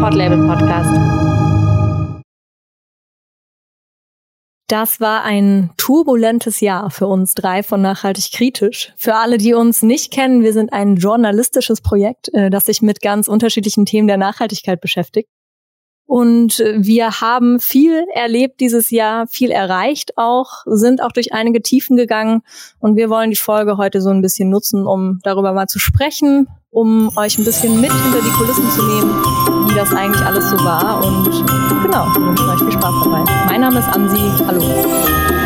Podlabel Podcast. Das war ein turbulentes Jahr für uns drei von Nachhaltig Kritisch. Für alle, die uns nicht kennen, wir sind ein journalistisches Projekt, äh, das sich mit ganz unterschiedlichen Themen der Nachhaltigkeit beschäftigt. Und äh, wir haben viel erlebt dieses Jahr, viel erreicht auch, sind auch durch einige Tiefen gegangen. Und wir wollen die Folge heute so ein bisschen nutzen, um darüber mal zu sprechen, um euch ein bisschen mit hinter die Kulissen zu nehmen, wie das eigentlich alles so war. Und genau, wir wünschen euch viel Spaß dabei. Mein Name ist Ansi. Hallo.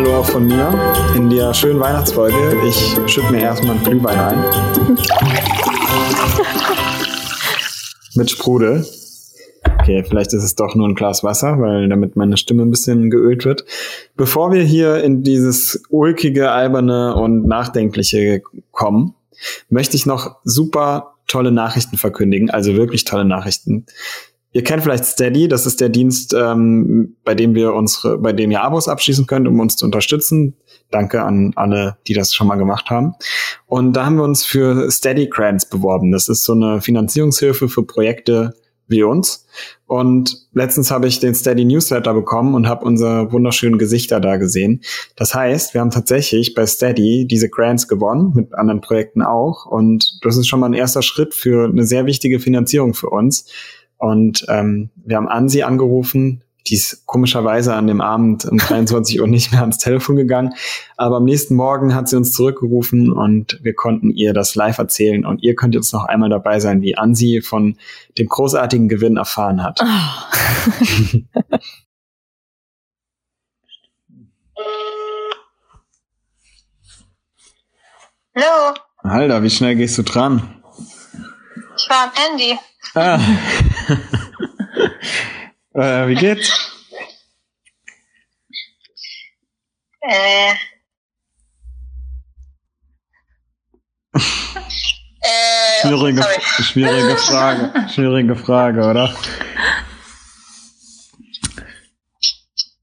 Hallo auch von mir in der schönen Weihnachtsfolge. Ich schütte mir erstmal einen Glühwein ein. Mit Sprudel. Okay, vielleicht ist es doch nur ein Glas Wasser, weil damit meine Stimme ein bisschen geölt wird. Bevor wir hier in dieses ulkige, alberne und nachdenkliche kommen, möchte ich noch super tolle Nachrichten verkündigen, also wirklich tolle Nachrichten. Ihr kennt vielleicht Steady, das ist der Dienst, ähm, bei dem wir unsere, bei dem ihr Abos abschließen könnt, um uns zu unterstützen. Danke an alle, die das schon mal gemacht haben. Und da haben wir uns für Steady Grants beworben. Das ist so eine Finanzierungshilfe für Projekte wie uns. Und letztens habe ich den Steady Newsletter bekommen und habe unsere wunderschönen Gesichter da gesehen. Das heißt, wir haben tatsächlich bei Steady diese Grants gewonnen, mit anderen Projekten auch. Und das ist schon mal ein erster Schritt für eine sehr wichtige Finanzierung für uns. Und ähm, wir haben Ansi angerufen, die ist komischerweise an dem Abend um 23 Uhr nicht mehr ans Telefon gegangen. Aber am nächsten Morgen hat sie uns zurückgerufen und wir konnten ihr das live erzählen. Und ihr könnt jetzt noch einmal dabei sein, wie Ansi von dem großartigen Gewinn erfahren hat. Oh. Hallo. Alter, wie schnell gehst du dran? Ich war am Handy. Ah. äh, wie geht's? Äh. äh schwierige, okay, schwierige Frage. Schwierige Frage, oder?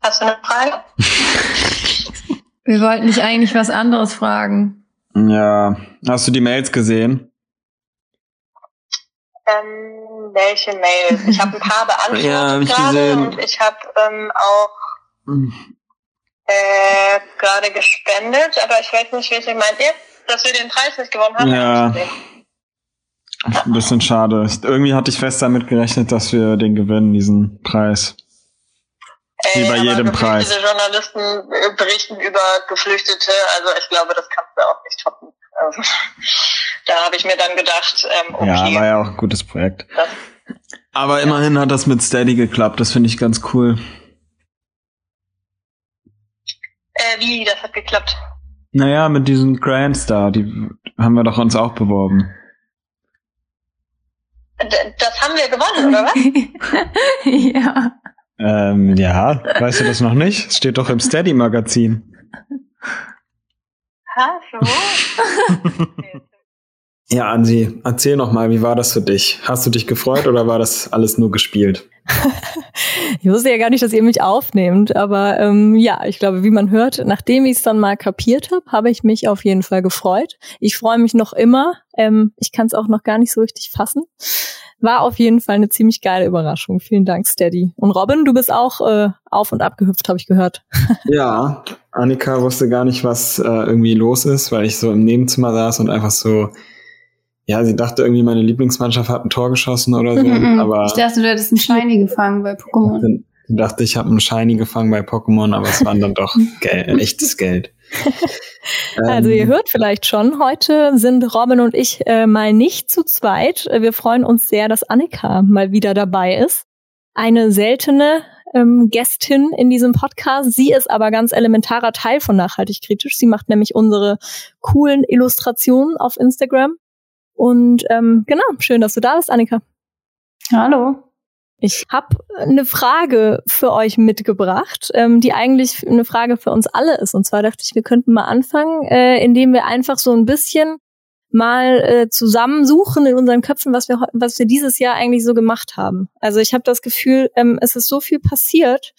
Hast du eine Frage? Wir wollten dich eigentlich was anderes fragen. Ja. Hast du die Mails gesehen? Ähm, welche Mails? Ich habe ein paar beantwortet ja, ich gerade und ich habe ähm, auch äh, gerade gespendet, aber ich weiß nicht, welche meint ihr? Dass wir den Preis nicht gewonnen haben? Ja. Ein bisschen schade. Irgendwie hatte ich fest damit gerechnet, dass wir den gewinnen, diesen Preis. Ey, Wie bei jedem Preis. Diese Journalisten äh, berichten über Geflüchtete, also ich glaube, das kannst du auch nicht toppen. Also, da habe ich mir dann gedacht, ähm, okay. Ja, war ja auch ein gutes Projekt. Das, Aber immerhin hat das mit Steady geklappt, das finde ich ganz cool. äh, wie, das hat geklappt. Naja, mit diesen Grants da, die haben wir doch uns auch beworben. D das haben wir gewonnen, oder was? ja. Ähm, ja, weißt du das noch nicht? Es steht doch im Steady-Magazin. Ha? Ja, Ansi, erzähl noch mal, wie war das für dich? Hast du dich gefreut oder war das alles nur gespielt? ich wusste ja gar nicht, dass ihr mich aufnehmt, aber ähm, ja, ich glaube, wie man hört, nachdem ich es dann mal kapiert habe, habe ich mich auf jeden Fall gefreut. Ich freue mich noch immer. Ähm, ich kann es auch noch gar nicht so richtig fassen. War auf jeden Fall eine ziemlich geile Überraschung. Vielen Dank, Steady. Und Robin, du bist auch äh, auf und ab gehüpft, habe ich gehört. ja, Annika wusste gar nicht, was äh, irgendwie los ist, weil ich so im Nebenzimmer saß und einfach so ja, sie dachte irgendwie, meine Lieblingsmannschaft hat ein Tor geschossen oder so. Mhm, aber ich dachte, du hättest einen Shiny gefangen bei Pokémon. Dann dachte ich, habe einen Shiny gefangen bei Pokémon, aber es waren dann doch Geld, echtes Geld. Also ihr hört vielleicht schon, heute sind Robin und ich äh, mal nicht zu zweit. Wir freuen uns sehr, dass Annika mal wieder dabei ist. Eine seltene ähm, Gästin in diesem Podcast. Sie ist aber ganz elementarer Teil von Nachhaltig Kritisch. Sie macht nämlich unsere coolen Illustrationen auf Instagram. Und ähm, genau, schön, dass du da bist, Annika. Hallo. Ich habe eine Frage für euch mitgebracht, ähm, die eigentlich eine Frage für uns alle ist. Und zwar dachte ich, wir könnten mal anfangen, äh, indem wir einfach so ein bisschen mal äh, zusammensuchen in unseren Köpfen, was wir was wir dieses Jahr eigentlich so gemacht haben. Also ich habe das Gefühl, ähm, es ist so viel passiert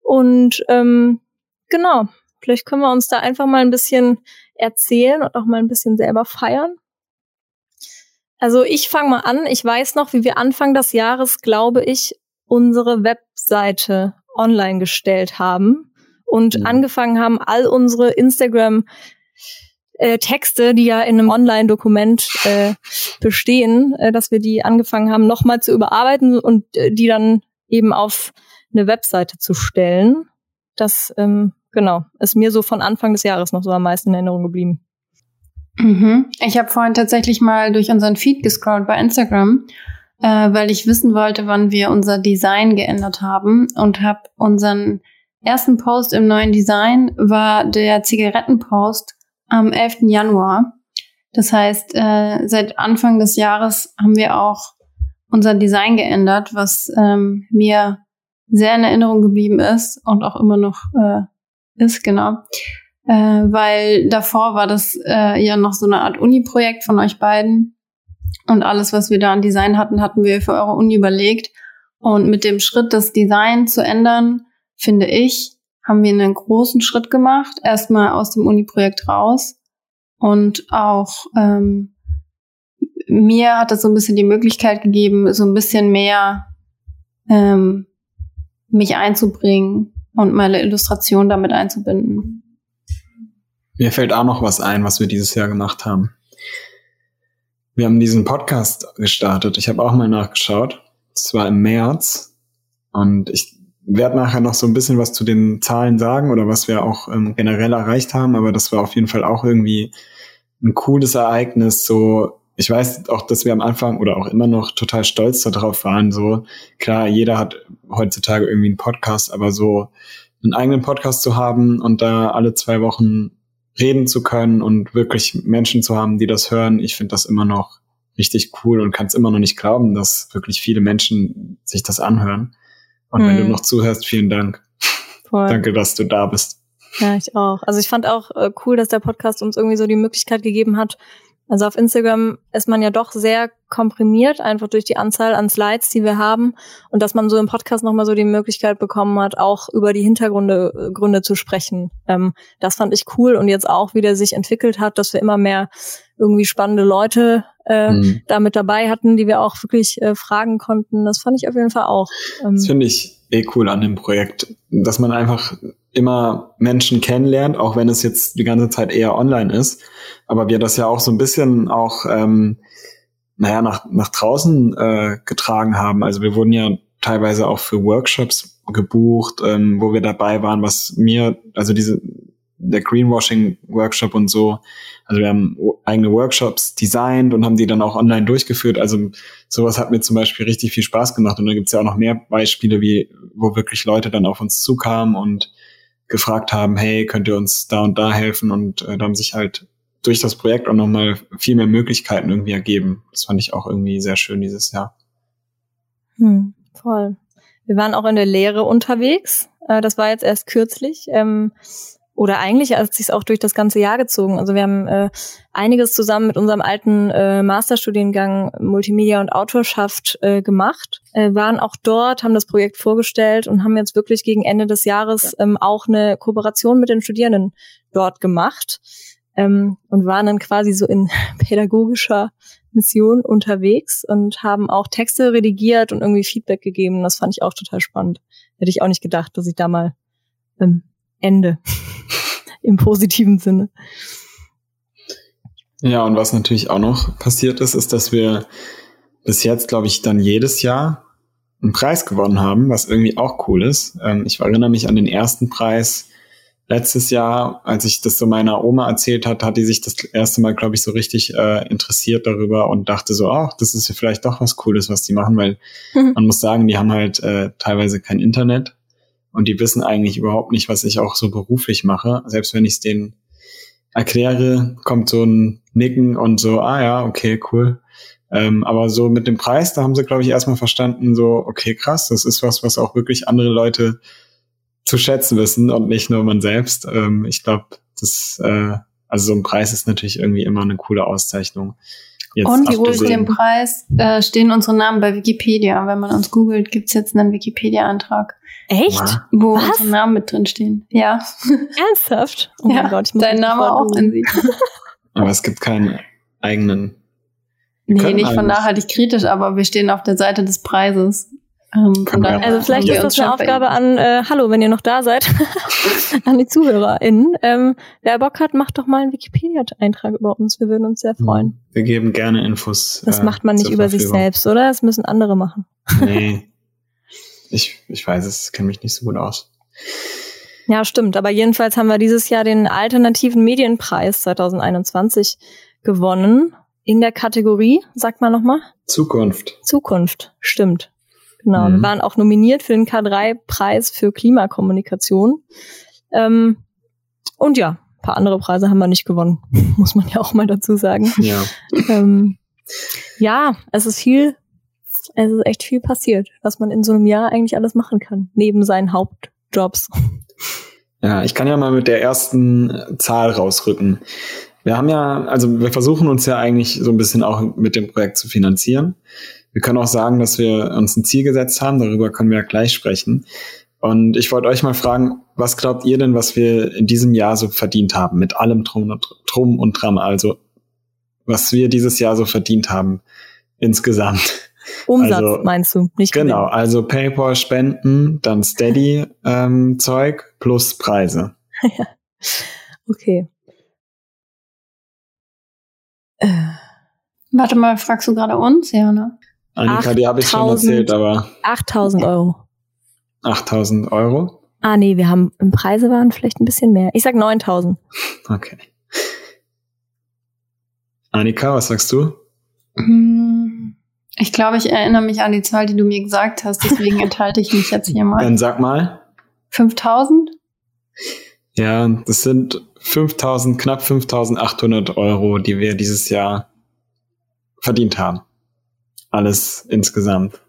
und ähm, genau, vielleicht können wir uns da einfach mal ein bisschen erzählen und auch mal ein bisschen selber feiern. Also ich fange mal an. Ich weiß noch, wie wir Anfang des Jahres, glaube ich, unsere Webseite online gestellt haben und mhm. angefangen haben, all unsere Instagram äh, Texte, die ja in einem Online-Dokument äh, bestehen, äh, dass wir die angefangen haben, nochmal zu überarbeiten und äh, die dann eben auf eine Webseite zu stellen. Das, ähm, genau, ist mir so von Anfang des Jahres noch so am meisten in Erinnerung geblieben. Mhm. Ich habe vorhin tatsächlich mal durch unseren Feed gescrollt bei Instagram, äh, weil ich wissen wollte, wann wir unser Design geändert haben und habe unseren ersten Post im neuen Design war der Zigarettenpost am 11. Januar. Das heißt, äh, seit Anfang des Jahres haben wir auch unser Design geändert, was ähm, mir sehr in Erinnerung geblieben ist und auch immer noch äh, ist, genau. Äh, weil davor war das äh, ja noch so eine Art Uni-Projekt von euch beiden. Und alles, was wir da an Design hatten, hatten wir für eure Uni überlegt. Und mit dem Schritt, das Design zu ändern, finde ich, haben wir einen großen Schritt gemacht. Erstmal aus dem Uni-Projekt raus. Und auch ähm, mir hat das so ein bisschen die Möglichkeit gegeben, so ein bisschen mehr ähm, mich einzubringen und meine Illustration damit einzubinden. Mir fällt auch noch was ein, was wir dieses Jahr gemacht haben. Wir haben diesen Podcast gestartet. Ich habe auch mal nachgeschaut. Es war im März. Und ich werde nachher noch so ein bisschen was zu den Zahlen sagen oder was wir auch ähm, generell erreicht haben. Aber das war auf jeden Fall auch irgendwie ein cooles Ereignis. So, ich weiß auch, dass wir am Anfang oder auch immer noch total stolz darauf waren. So, klar, jeder hat heutzutage irgendwie einen Podcast, aber so einen eigenen Podcast zu haben und da alle zwei Wochen reden zu können und wirklich Menschen zu haben, die das hören, ich finde das immer noch richtig cool und kann es immer noch nicht glauben, dass wirklich viele Menschen sich das anhören. Und hm. wenn du hm. noch zuhörst, vielen Dank. Voll. Danke, dass du da bist. Ja, ich auch. Also ich fand auch äh, cool, dass der Podcast uns irgendwie so die Möglichkeit gegeben hat, also auf Instagram ist man ja doch sehr komprimiert, einfach durch die Anzahl an Slides, die wir haben. Und dass man so im Podcast nochmal so die Möglichkeit bekommen hat, auch über die Hintergründe äh, Gründe zu sprechen. Ähm, das fand ich cool. Und jetzt auch, wie der sich entwickelt hat, dass wir immer mehr irgendwie spannende Leute äh, mhm. da mit dabei hatten, die wir auch wirklich äh, fragen konnten. Das fand ich auf jeden Fall auch. Ähm, das finde ich eh cool an dem Projekt, dass man einfach immer Menschen kennenlernt, auch wenn es jetzt die ganze Zeit eher online ist. Aber wir das ja auch so ein bisschen auch, ähm, naja, nach, nach draußen äh, getragen haben. Also wir wurden ja teilweise auch für Workshops gebucht, ähm, wo wir dabei waren, was mir, also diese, der Greenwashing-Workshop und so, also wir haben eigene Workshops designt und haben die dann auch online durchgeführt. Also sowas hat mir zum Beispiel richtig viel Spaß gemacht. Und da gibt's ja auch noch mehr Beispiele, wie, wo wirklich Leute dann auf uns zukamen und gefragt haben, hey, könnt ihr uns da und da helfen? Und äh, da haben sich halt durch das Projekt auch nochmal viel mehr Möglichkeiten irgendwie ergeben. Das fand ich auch irgendwie sehr schön dieses Jahr. Hm, voll. Wir waren auch in der Lehre unterwegs. Äh, das war jetzt erst kürzlich. Ähm, oder eigentlich hat sich auch durch das ganze Jahr gezogen. Also wir haben äh, einiges zusammen mit unserem alten äh, Masterstudiengang Multimedia und Autorschaft äh, gemacht, äh, waren auch dort, haben das Projekt vorgestellt und haben jetzt wirklich gegen Ende des Jahres ähm, auch eine Kooperation mit den Studierenden dort gemacht ähm, und waren dann quasi so in pädagogischer Mission unterwegs und haben auch Texte redigiert und irgendwie Feedback gegeben. Das fand ich auch total spannend. Hätte ich auch nicht gedacht, dass ich da mal ähm, Ende im positiven Sinne. Ja, und was natürlich auch noch passiert ist, ist, dass wir bis jetzt, glaube ich, dann jedes Jahr einen Preis gewonnen haben, was irgendwie auch cool ist. Ähm, ich erinnere mich an den ersten Preis letztes Jahr, als ich das so meiner Oma erzählt hat, hat die sich das erste Mal, glaube ich, so richtig äh, interessiert darüber und dachte so, ach, das ist ja vielleicht doch was Cooles, was die machen, weil mhm. man muss sagen, die haben halt äh, teilweise kein Internet und die wissen eigentlich überhaupt nicht, was ich auch so beruflich mache. Selbst wenn ich es denen erkläre, kommt so ein Nicken und so, ah ja, okay, cool. Ähm, aber so mit dem Preis, da haben sie, glaube ich, erstmal verstanden, so, okay, krass, das ist was, was auch wirklich andere Leute zu schätzen wissen und nicht nur man selbst. Ähm, ich glaube, das äh, Also so ein Preis ist natürlich irgendwie immer eine coole Auszeichnung. Jetzt und unter dem Preis äh, stehen unsere Namen bei Wikipedia. Wenn man uns googelt, gibt's jetzt einen Wikipedia-Antrag. Echt? Wo Was? unsere Namen mit drin stehen. Ja. Ernsthaft? Oh ja, Gott, dein Name auch in sie. Aber es gibt keinen eigenen. Nee, nicht von nachhaltig kritisch, aber wir stehen auf der Seite des Preises. Ähm, also vielleicht ist das eine Aufgabe an, äh, hallo, wenn ihr noch da seid, an die ZuhörerInnen. Ähm, wer Bock hat, macht doch mal einen Wikipedia-Eintrag über uns. Wir würden uns sehr freuen. Wir geben gerne Infos. Das äh, macht man nicht über sich selbst, oder? Das müssen andere machen. nee. Ich, ich weiß es, kenne mich nicht so gut aus. Ja, stimmt. Aber jedenfalls haben wir dieses Jahr den Alternativen Medienpreis 2021 gewonnen. In der Kategorie, sagt man nochmal? Zukunft. Zukunft, stimmt. Genau, mhm. wir waren auch nominiert für den K3-Preis für Klimakommunikation. Ähm, und ja, ein paar andere Preise haben wir nicht gewonnen, muss man ja auch mal dazu sagen. Ja. Ähm, ja, es ist viel, es ist echt viel passiert, was man in so einem Jahr eigentlich alles machen kann, neben seinen Hauptjobs. Ja, ich kann ja mal mit der ersten Zahl rausrücken. Wir haben ja, also wir versuchen uns ja eigentlich so ein bisschen auch mit dem Projekt zu finanzieren. Wir können auch sagen, dass wir uns ein Ziel gesetzt haben, darüber können wir ja gleich sprechen. Und ich wollte euch mal fragen, was glaubt ihr denn, was wir in diesem Jahr so verdient haben, mit allem Drum und, Drum und Dram, also was wir dieses Jahr so verdient haben insgesamt? Umsatz also, meinst du, nicht Genau, Gewinn. also PayPal, Spenden, dann Steady ähm, Zeug plus Preise. ja. Okay. Äh. Warte mal, fragst du gerade uns? Ja, ne? Annika, die habe ich schon erzählt, aber. 8000 Euro. 8000 Euro? Ah, nee, wir haben im Preise waren vielleicht ein bisschen mehr. Ich sag 9000. Okay. Annika, was sagst du? Hm, ich glaube, ich erinnere mich an die Zahl, die du mir gesagt hast, deswegen enthalte ich mich jetzt hier mal. Dann sag mal. 5000? Ja, das sind 5000, knapp 5800 Euro, die wir dieses Jahr verdient haben alles insgesamt.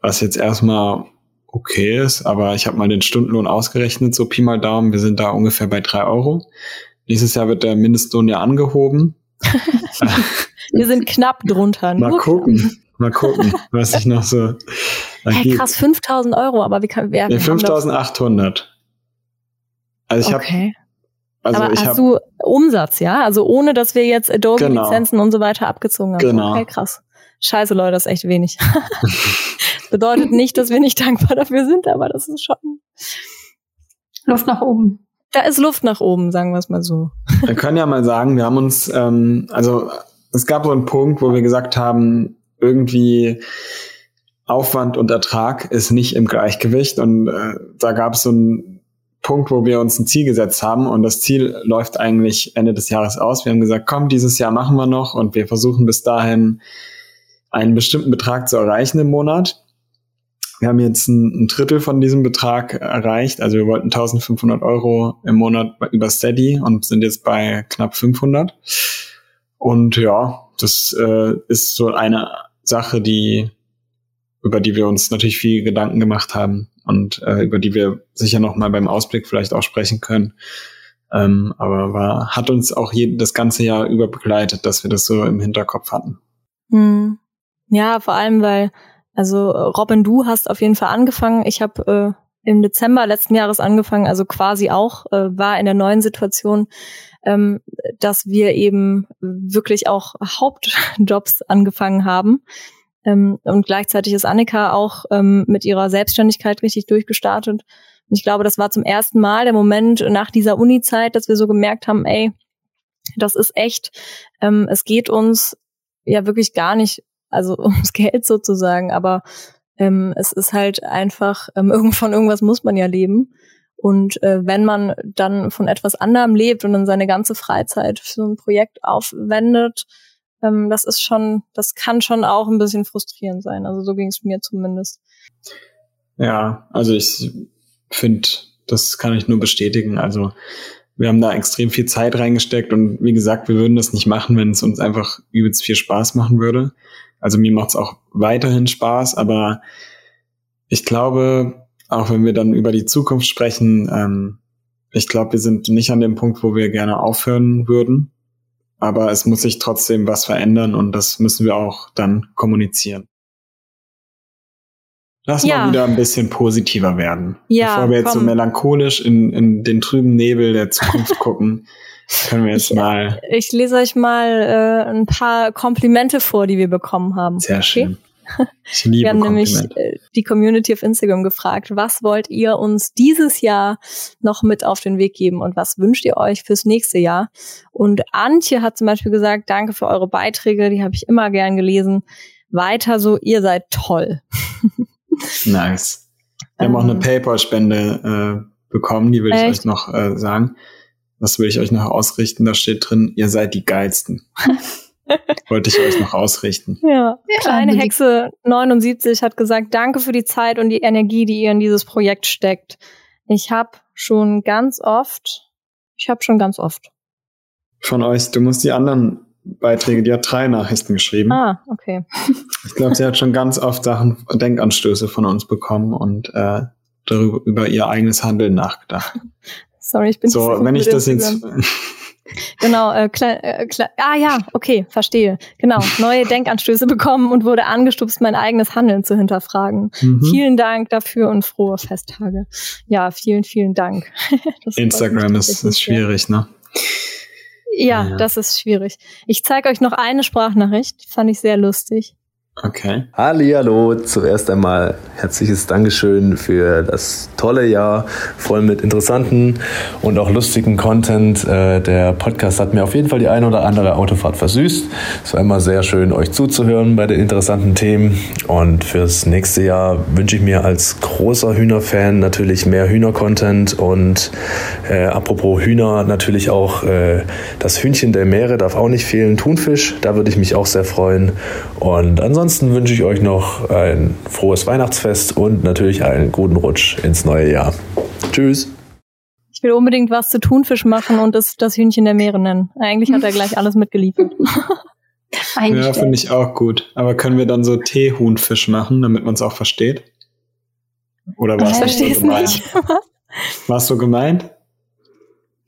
Was jetzt erstmal okay ist, aber ich habe mal den Stundenlohn ausgerechnet, so Pi mal Daumen, wir sind da ungefähr bei drei Euro. Nächstes Jahr wird der Mindestlohn ja angehoben. wir sind knapp drunter. Mal gucken, knapp. mal gucken, was ich noch so. Hey, krass, 5000 Euro, aber wie kann wer? Nee, 5800. Also ich okay. habe also aber ich hast du Umsatz, ja? Also ohne, dass wir jetzt Adobe-Lizenzen genau. und so weiter abgezogen haben. Genau. Okay, krass. Scheiße, Leute, das ist echt wenig. Bedeutet nicht, dass wir nicht dankbar dafür sind, aber das ist schon Luft nach oben. Da ist Luft nach oben, sagen wir es mal so. Wir können ja mal sagen, wir haben uns, ähm, also es gab so einen Punkt, wo wir gesagt haben, irgendwie Aufwand und Ertrag ist nicht im Gleichgewicht und äh, da gab es so einen Punkt, wo wir uns ein Ziel gesetzt haben und das Ziel läuft eigentlich Ende des Jahres aus. Wir haben gesagt, komm, dieses Jahr machen wir noch und wir versuchen bis dahin einen bestimmten Betrag zu erreichen im Monat. Wir haben jetzt ein, ein Drittel von diesem Betrag erreicht. Also wir wollten 1500 Euro im Monat über Steady und sind jetzt bei knapp 500. Und ja, das äh, ist so eine Sache, die über die wir uns natürlich viel Gedanken gemacht haben und äh, über die wir sicher noch mal beim Ausblick vielleicht auch sprechen können. Ähm, aber war, hat uns auch je, das ganze Jahr über begleitet, dass wir das so im Hinterkopf hatten. Hm. Ja, vor allem, weil, also Robin, du hast auf jeden Fall angefangen. Ich habe äh, im Dezember letzten Jahres angefangen, also quasi auch, äh, war in der neuen Situation, ähm, dass wir eben wirklich auch Hauptjobs angefangen haben. Ähm, und gleichzeitig ist Annika auch ähm, mit ihrer Selbstständigkeit richtig durchgestartet. Und ich glaube, das war zum ersten Mal der Moment nach dieser Uni-Zeit, dass wir so gemerkt haben, ey, das ist echt, ähm, es geht uns ja wirklich gar nicht also ums Geld sozusagen, aber ähm, es ist halt einfach, ähm, von irgendwas muss man ja leben. Und äh, wenn man dann von etwas anderem lebt und dann seine ganze Freizeit für so ein Projekt aufwendet, ähm, das ist schon, das kann schon auch ein bisschen frustrierend sein. Also so ging es mir zumindest. Ja, also ich finde, das kann ich nur bestätigen. Also wir haben da extrem viel Zeit reingesteckt und wie gesagt, wir würden das nicht machen, wenn es uns einfach übelst viel Spaß machen würde. Also mir macht es auch weiterhin Spaß, aber ich glaube, auch wenn wir dann über die Zukunft sprechen, ähm, ich glaube, wir sind nicht an dem Punkt, wo wir gerne aufhören würden. Aber es muss sich trotzdem was verändern und das müssen wir auch dann kommunizieren. Lass ja. mal wieder ein bisschen positiver werden. Ja, Bevor wir jetzt komm. so melancholisch in, in den trüben Nebel der Zukunft gucken, können wir jetzt ich, mal. Ich lese euch mal äh, ein paar Komplimente vor, die wir bekommen haben. Sehr okay? schön. Ich liebe Wir haben nämlich äh, die Community auf Instagram gefragt, was wollt ihr uns dieses Jahr noch mit auf den Weg geben und was wünscht ihr euch fürs nächste Jahr? Und Antje hat zum Beispiel gesagt, danke für eure Beiträge, die habe ich immer gern gelesen. Weiter so, ihr seid toll. nice. Wir ähm, haben auch eine ähm. PayPal-Spende äh, bekommen, die will ich euch noch äh, sagen. Was will ich euch noch ausrichten? Da steht drin, ihr seid die geilsten. Wollte ich euch noch ausrichten. Ja. Kleine Hexe 79 hat gesagt, danke für die Zeit und die Energie, die ihr in dieses Projekt steckt. Ich habe schon ganz oft, ich habe schon ganz oft. Von euch, du musst die anderen Beiträge, die hat drei Nachrichten geschrieben. Ah, okay. Ich glaube, sie hat schon ganz oft Sachen, Denkanstöße von uns bekommen und äh, darüber über ihr eigenes Handeln nachgedacht. Sorry, ich bin so. Wenn ich das jetzt Genau, äh, kle äh, kle ah ja, okay, verstehe. Genau, neue Denkanstöße bekommen und wurde angestupst, mein eigenes Handeln zu hinterfragen. Mhm. Vielen Dank dafür und frohe Festtage. Ja, vielen, vielen Dank. Instagram ist, ist schwierig, ne? Ja, ja, das ist schwierig. Ich zeige euch noch eine Sprachnachricht, fand ich sehr lustig. Okay. Hallo, zuerst einmal herzliches Dankeschön für das tolle Jahr, voll mit interessanten und auch lustigen Content. Äh, der Podcast hat mir auf jeden Fall die eine oder andere Autofahrt versüßt. Es war immer sehr schön, euch zuzuhören bei den interessanten Themen. Und fürs nächste Jahr wünsche ich mir als großer Hühnerfan natürlich mehr Hühner-Content und äh, apropos Hühner natürlich auch äh, das Hühnchen der Meere darf auch nicht fehlen, Thunfisch. Da würde ich mich auch sehr freuen. Und ansonsten ansonsten wünsche ich euch noch ein frohes Weihnachtsfest und natürlich einen guten Rutsch ins neue Jahr. Tschüss. Ich will unbedingt was zu Thunfisch machen und das, das Hühnchen der Meere nennen. Eigentlich hat er gleich alles mitgeliefert. ja, finde ich auch gut. Aber können wir dann so Teehuhnfisch machen, damit man es auch versteht? Oder was? Ich verstehe es nicht. Was so gemeint?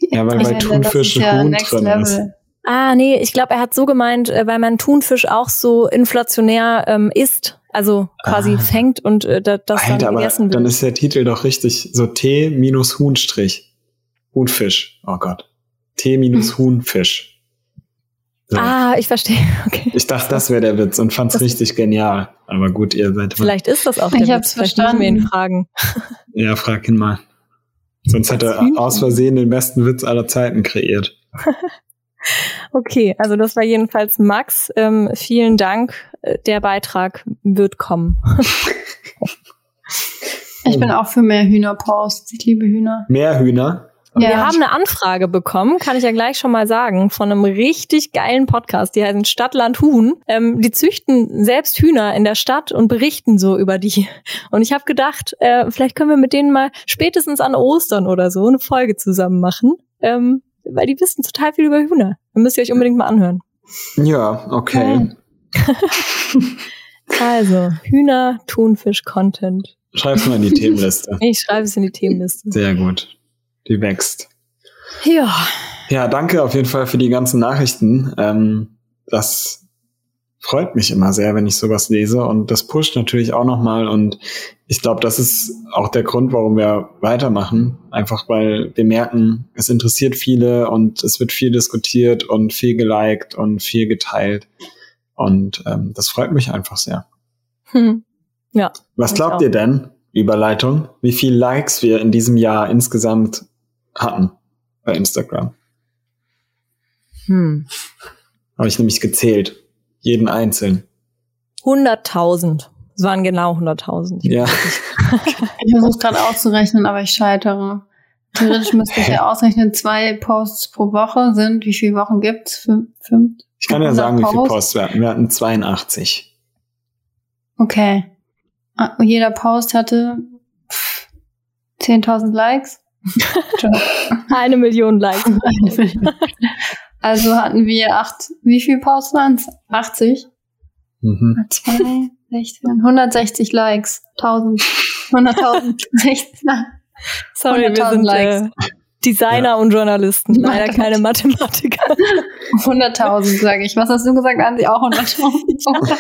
Ja, weil bei Thunfisch ein Huhn drin Level. ist. Ah, nee, ich glaube, er hat so gemeint, äh, weil man Thunfisch auch so inflationär ähm, isst, also quasi ah. fängt und äh, das Alter, dann gegessen wird. Dann ist der Titel doch richtig, so T minus Huhnstrich. Huhnfisch, oh Gott. T minus Huhnfisch. So. Ah, ich verstehe. Okay. Ich dachte, das wäre der Witz und fand's das richtig genial. Aber gut, ihr seid. Vielleicht ist das auch der ich Witz. Hab's Vielleicht verstanden. müssen wir ihn fragen. Ja, frag ihn mal. Sonst hat er aus Versehen den besten Witz aller Zeiten kreiert. Okay, also das war jedenfalls Max. Ähm, vielen Dank. Äh, der Beitrag wird kommen. ich bin auch für mehr Hühnerposts. Ich liebe Hühner. Mehr Hühner? Ja. Wir haben eine Anfrage bekommen, kann ich ja gleich schon mal sagen, von einem richtig geilen Podcast, die heißen Stadtland Huhn. Ähm, die züchten selbst Hühner in der Stadt und berichten so über die. Und ich habe gedacht, äh, vielleicht können wir mit denen mal spätestens an Ostern oder so eine Folge zusammen machen. Ähm, weil die wissen total viel über Hühner. Dann müsst ihr euch unbedingt mal anhören. Ja, okay. also, Hühner, Thunfisch, Content. Schreib's mal in die Themenliste. Ich schreibe es in die Themenliste. Sehr gut. Die wächst. Ja. Ja, danke auf jeden Fall für die ganzen Nachrichten. Ähm, das freut mich immer sehr, wenn ich sowas lese und das pusht natürlich auch nochmal und ich glaube, das ist auch der Grund, warum wir weitermachen. Einfach weil wir merken, es interessiert viele und es wird viel diskutiert und viel geliked und viel geteilt und ähm, das freut mich einfach sehr. Hm. Ja. Was glaubt ihr denn, Überleitung, wie viel Likes wir in diesem Jahr insgesamt hatten bei Instagram? Hm. Habe ich nämlich gezählt. Jeden einzeln. 100.000. Es waren genau 100.000. Ja. ich versuche gerade auszurechnen, aber ich scheitere. Theoretisch müsste ich ja ausrechnen, zwei Posts pro Woche sind, wie viele Wochen gibt's? Fünf? fünf ich kann ja sagen, Posts? wie viele Posts wir hatten. Wir hatten 82. Okay. Ah, jeder Post hatte 10.000 Likes. Eine Million Likes. Eine Million. Also hatten wir acht, wie viel Posts waren es? 80? Mhm. 2, 16, 160 Likes, 1000, 100.000, 16. Sorry, wir sind, Likes. Äh, Designer ja. und Journalisten, leider keine Mathematiker. 100.000, sage ich. Was hast du gesagt, Ansi? Auch 100.000.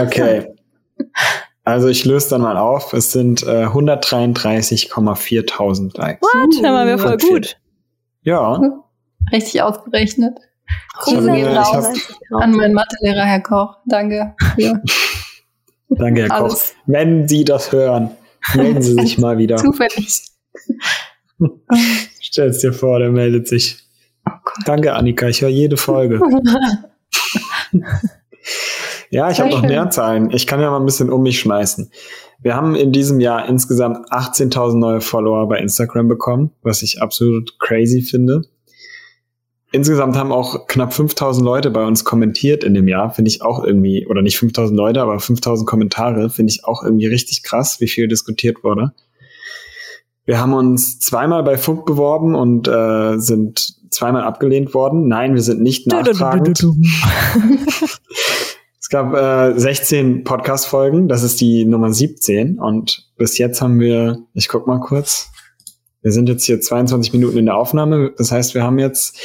okay. Also ich löse dann mal auf. Es sind äh, 133,4.000 Likes. What? Da waren wir voll gut. Ja. Richtig ausgerechnet. Grüße gehen raus an meinen Mathelehrer, Herr Koch. Danke. Ja. Danke, Herr Koch. Wenn Sie das hören, melden Sie sich mal wieder. Zufällig. Stell's dir vor, der meldet sich. Oh Danke, Annika. Ich höre jede Folge. ja, ich habe noch mehr Zahlen. Ich kann ja mal ein bisschen um mich schmeißen. Wir haben in diesem Jahr insgesamt 18.000 neue Follower bei Instagram bekommen, was ich absolut crazy finde. Insgesamt haben auch knapp 5000 Leute bei uns kommentiert in dem Jahr, finde ich auch irgendwie, oder nicht 5000 Leute, aber 5000 Kommentare, finde ich auch irgendwie richtig krass, wie viel diskutiert wurde. Wir haben uns zweimal bei Funk beworben und äh, sind zweimal abgelehnt worden. Nein, wir sind nicht nachtragend. es gab äh, 16 Podcast-Folgen, das ist die Nummer 17 und bis jetzt haben wir, ich guck mal kurz, wir sind jetzt hier 22 Minuten in der Aufnahme. Das heißt, wir haben jetzt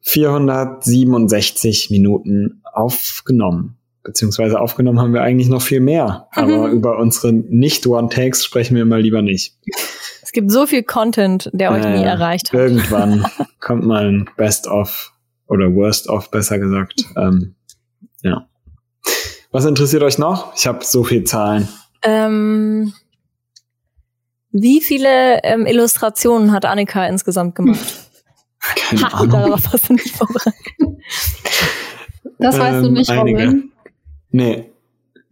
467 Minuten aufgenommen. Beziehungsweise aufgenommen haben wir eigentlich noch viel mehr. Aber über unsere Nicht-One-Takes sprechen wir mal lieber nicht. Es gibt so viel Content, der euch äh, nie erreicht hat. Irgendwann kommt mal ein Best-of oder Worst-of, besser gesagt. Ähm, ja. Was interessiert euch noch? Ich habe so viel Zahlen. Ähm, wie viele ähm, Illustrationen hat Annika insgesamt gemacht? Keine ha, Ahnung. Darauf hast du nicht vorbereitet. Das weißt du nicht, ähm, einige. Robin? Nee.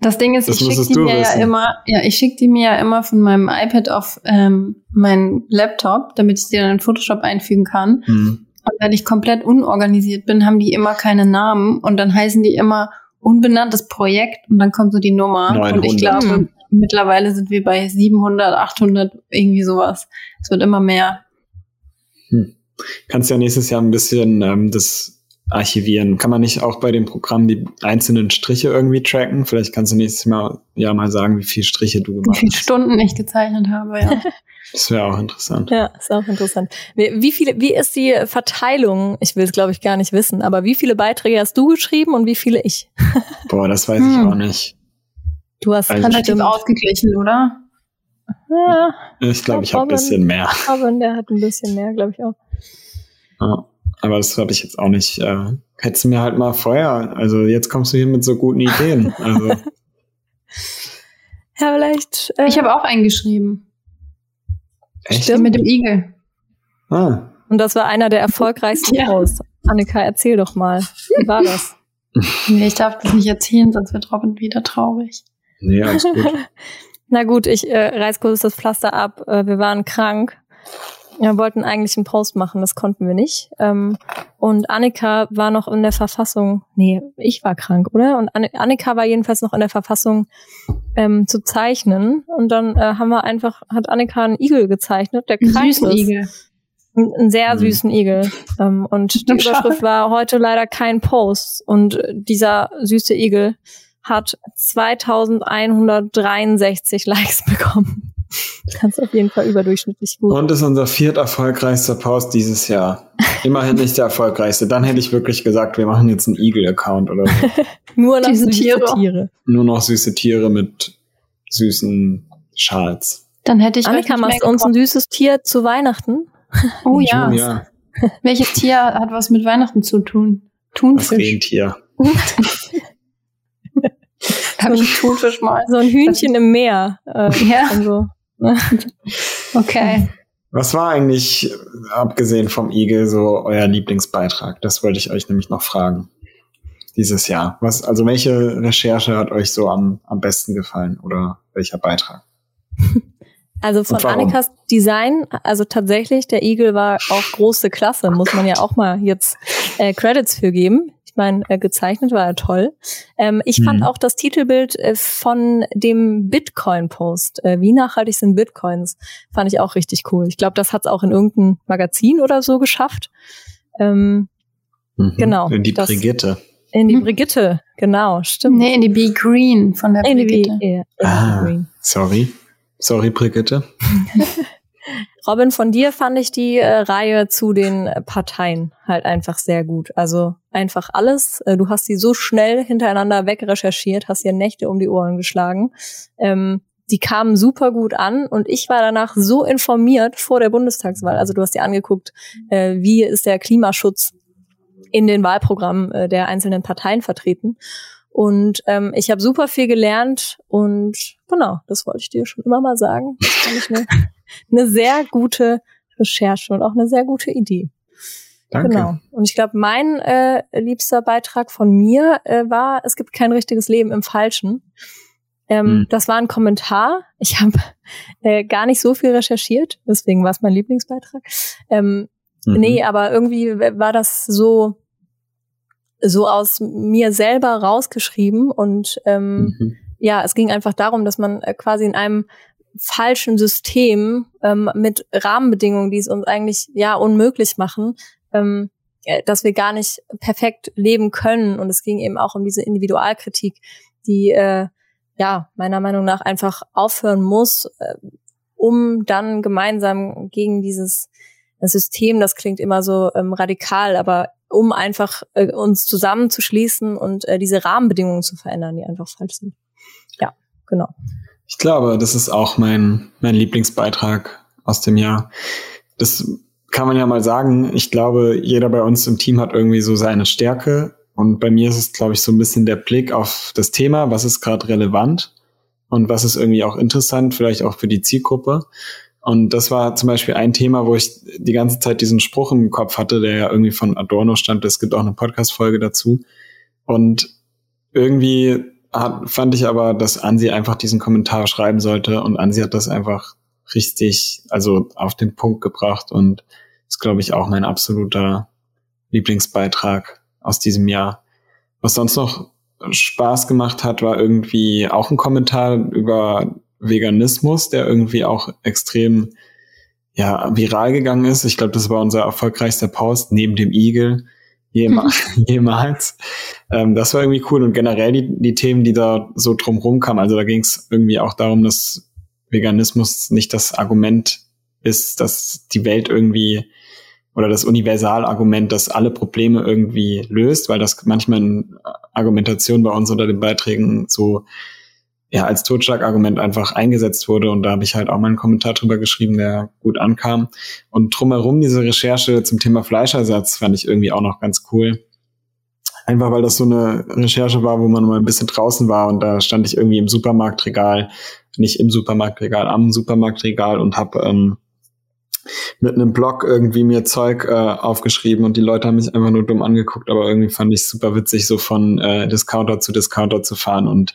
Das Ding ist, das ich schicke die mir wissen. ja immer, ja, ich schicke die mir ja immer von meinem iPad auf ähm, meinen Laptop, damit ich sie dann in Photoshop einfügen kann. Mhm. Und wenn ich komplett unorganisiert bin, haben die immer keine Namen und dann heißen die immer unbenanntes Projekt und dann kommt so die Nummer. 900. Und ich glaube, mhm. Mittlerweile sind wir bei 700, 800, irgendwie sowas. Es wird immer mehr. Hm. Kannst ja nächstes Jahr ein bisschen ähm, das archivieren. Kann man nicht auch bei dem Programm die einzelnen Striche irgendwie tracken? Vielleicht kannst du nächstes Mal ja mal sagen, wie viele Striche du gemacht hast. Wie viele Stunden ich gezeichnet habe, ja. Das wäre auch interessant. Ja, ist auch interessant. Wie, viele, wie ist die Verteilung? Ich will es, glaube ich, gar nicht wissen, aber wie viele Beiträge hast du geschrieben und wie viele ich? Boah, das weiß hm. ich auch nicht. Du hast also relativ ausgeglichen, oder? Ja. Ich glaube, ich habe ein bisschen mehr. Aber der hat ein bisschen mehr, glaube ich auch. Ja, aber das habe ich jetzt auch nicht. Äh, hättest du mir halt mal vorher. Also jetzt kommst du hier mit so guten Ideen. Also. ja, vielleicht. Äh, ich habe auch eingeschrieben. Echt? Stimmt. Mit dem Igel. Ah. Und das war einer der erfolgreichsten ja. Posts. Annika, erzähl doch mal. Wie war das? nee, ich darf das nicht erzählen, sonst wird Robin wieder traurig. Nee, alles gut. Na gut, ich äh, reiß kurz das Pflaster ab. Äh, wir waren krank. Wir wollten eigentlich einen Post machen, das konnten wir nicht. Ähm, und Annika war noch in der Verfassung, nee, ich war krank, oder? Und Annika war jedenfalls noch in der Verfassung ähm, zu zeichnen. Und dann äh, haben wir einfach, hat Annika einen Igel gezeichnet, der krank süßen ist. Igel. Einen sehr mhm. süßen Igel. Ähm, und die Überschrift war heute leider kein Post. Und dieser süße Igel hat 2163 Likes bekommen. Kannst auf jeden Fall überdurchschnittlich gut. Und ist unser viert erfolgreichster Post dieses Jahr. Immerhin nicht der erfolgreichste. Dann hätte ich wirklich gesagt, wir machen jetzt einen Eagle-Account oder so. Nur noch süße Tiere. Tiere. Nur noch süße Tiere mit süßen Schals. Dann hätte ich Annika, machst du uns ein süßes Tier zu Weihnachten? Oh ja. ja. Welches Tier hat was mit Weihnachten zu tun? Thunfisch. Das Rentier. Habe ich Thunfisch mal. So ein Hühnchen im Meer. Äh, ja. So. okay. Was war eigentlich, abgesehen vom Igel, so euer Lieblingsbeitrag? Das wollte ich euch nämlich noch fragen. Dieses Jahr. Was, also welche Recherche hat euch so am, am besten gefallen oder welcher Beitrag? Also von Annikas Design, also tatsächlich, der Igel war auch große Klasse, muss man ja auch mal jetzt äh, Credits für geben. Ich meine, äh, gezeichnet war er toll. Ähm, ich mhm. fand auch das Titelbild äh, von dem Bitcoin-Post, äh, wie nachhaltig sind Bitcoins, fand ich auch richtig cool. Ich glaube, das hat es auch in irgendeinem Magazin oder so geschafft. Ähm, mhm. Genau. In die das, Brigitte. In die Brigitte, genau, stimmt. Nee, in die Be Green von der in Brigitte. Die, ja, ah, sorry. Sorry, Brigitte. Robin, von dir fand ich die äh, Reihe zu den Parteien halt einfach sehr gut. Also einfach alles. Äh, du hast die so schnell hintereinander wegrecherchiert, hast dir Nächte um die Ohren geschlagen. Ähm, die kamen super gut an und ich war danach so informiert vor der Bundestagswahl. Also du hast dir angeguckt, äh, wie ist der Klimaschutz in den Wahlprogrammen äh, der einzelnen Parteien vertreten. Und ähm, ich habe super viel gelernt und genau, das wollte ich dir schon immer mal sagen. Das fand ich eine, eine sehr gute Recherche und auch eine sehr gute Idee. Danke. Genau. Und ich glaube, mein äh, liebster Beitrag von mir äh, war, es gibt kein richtiges Leben im Falschen. Ähm, hm. Das war ein Kommentar. Ich habe äh, gar nicht so viel recherchiert, deswegen war es mein Lieblingsbeitrag. Ähm, mhm. Nee, aber irgendwie war das so so aus mir selber rausgeschrieben und ähm, mhm. ja, es ging einfach darum, dass man äh, quasi in einem falschen System ähm, mit Rahmenbedingungen, die es uns eigentlich ja unmöglich machen, ähm, äh, dass wir gar nicht perfekt leben können. Und es ging eben auch um diese Individualkritik, die äh, ja meiner Meinung nach einfach aufhören muss, äh, um dann gemeinsam gegen dieses System, das klingt immer so ähm, radikal, aber um einfach äh, uns zusammenzuschließen und äh, diese Rahmenbedingungen zu verändern, die einfach falsch sind. Ja, genau. Ich glaube, das ist auch mein, mein Lieblingsbeitrag aus dem Jahr. Das kann man ja mal sagen. Ich glaube, jeder bei uns im Team hat irgendwie so seine Stärke. Und bei mir ist es, glaube ich, so ein bisschen der Blick auf das Thema, was ist gerade relevant und was ist irgendwie auch interessant, vielleicht auch für die Zielgruppe. Und das war zum Beispiel ein Thema, wo ich die ganze Zeit diesen Spruch im Kopf hatte, der ja irgendwie von Adorno stand. Es gibt auch eine Podcast-Folge dazu. Und irgendwie hat, fand ich aber, dass Ansi einfach diesen Kommentar schreiben sollte. Und Ansi hat das einfach richtig, also auf den Punkt gebracht. Und ist, glaube ich, auch mein absoluter Lieblingsbeitrag aus diesem Jahr. Was sonst noch Spaß gemacht hat, war irgendwie auch ein Kommentar über Veganismus, der irgendwie auch extrem ja, viral gegangen ist. Ich glaube, das war unser erfolgreichster Post neben dem Igel jemals. jemals. Ähm, das war irgendwie cool und generell die, die Themen, die da so drumherum kamen. Also da ging es irgendwie auch darum, dass Veganismus nicht das Argument ist, dass die Welt irgendwie oder das Universalargument, das alle Probleme irgendwie löst, weil das manchmal in Argumentation bei uns unter den Beiträgen so ja als Totschlagargument einfach eingesetzt wurde. Und da habe ich halt auch mal einen Kommentar drüber geschrieben, der gut ankam. Und drumherum diese Recherche zum Thema Fleischersatz fand ich irgendwie auch noch ganz cool. Einfach weil das so eine Recherche war, wo man mal ein bisschen draußen war und da stand ich irgendwie im Supermarktregal, nicht im Supermarktregal, am Supermarktregal und habe ähm, mit einem Blog irgendwie mir Zeug äh, aufgeschrieben und die Leute haben mich einfach nur dumm angeguckt, aber irgendwie fand ich super witzig, so von äh, Discounter zu Discounter zu fahren und